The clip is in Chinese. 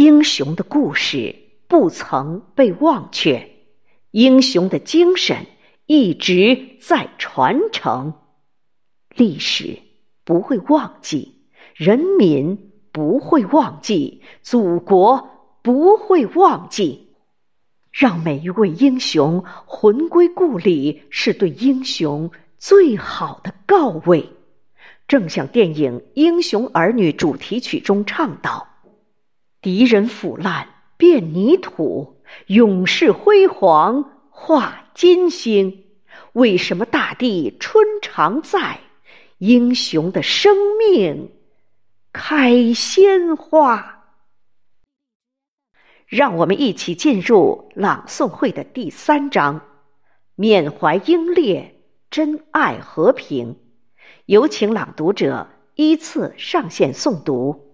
英雄的故事不曾被忘却，英雄的精神一直在传承。历史不会忘记，人民不会忘记，祖国不会忘记。让每一位英雄魂归故里，是对英雄最好的告慰。正像电影《英雄儿女》主题曲中唱道：“敌人腐烂变泥土，勇士辉煌化金星。为什么大地春常在？英雄的生命开鲜花。”让我们一起进入朗诵会的第三章，缅怀英烈，珍爱和平。有请朗读者依次上线诵读。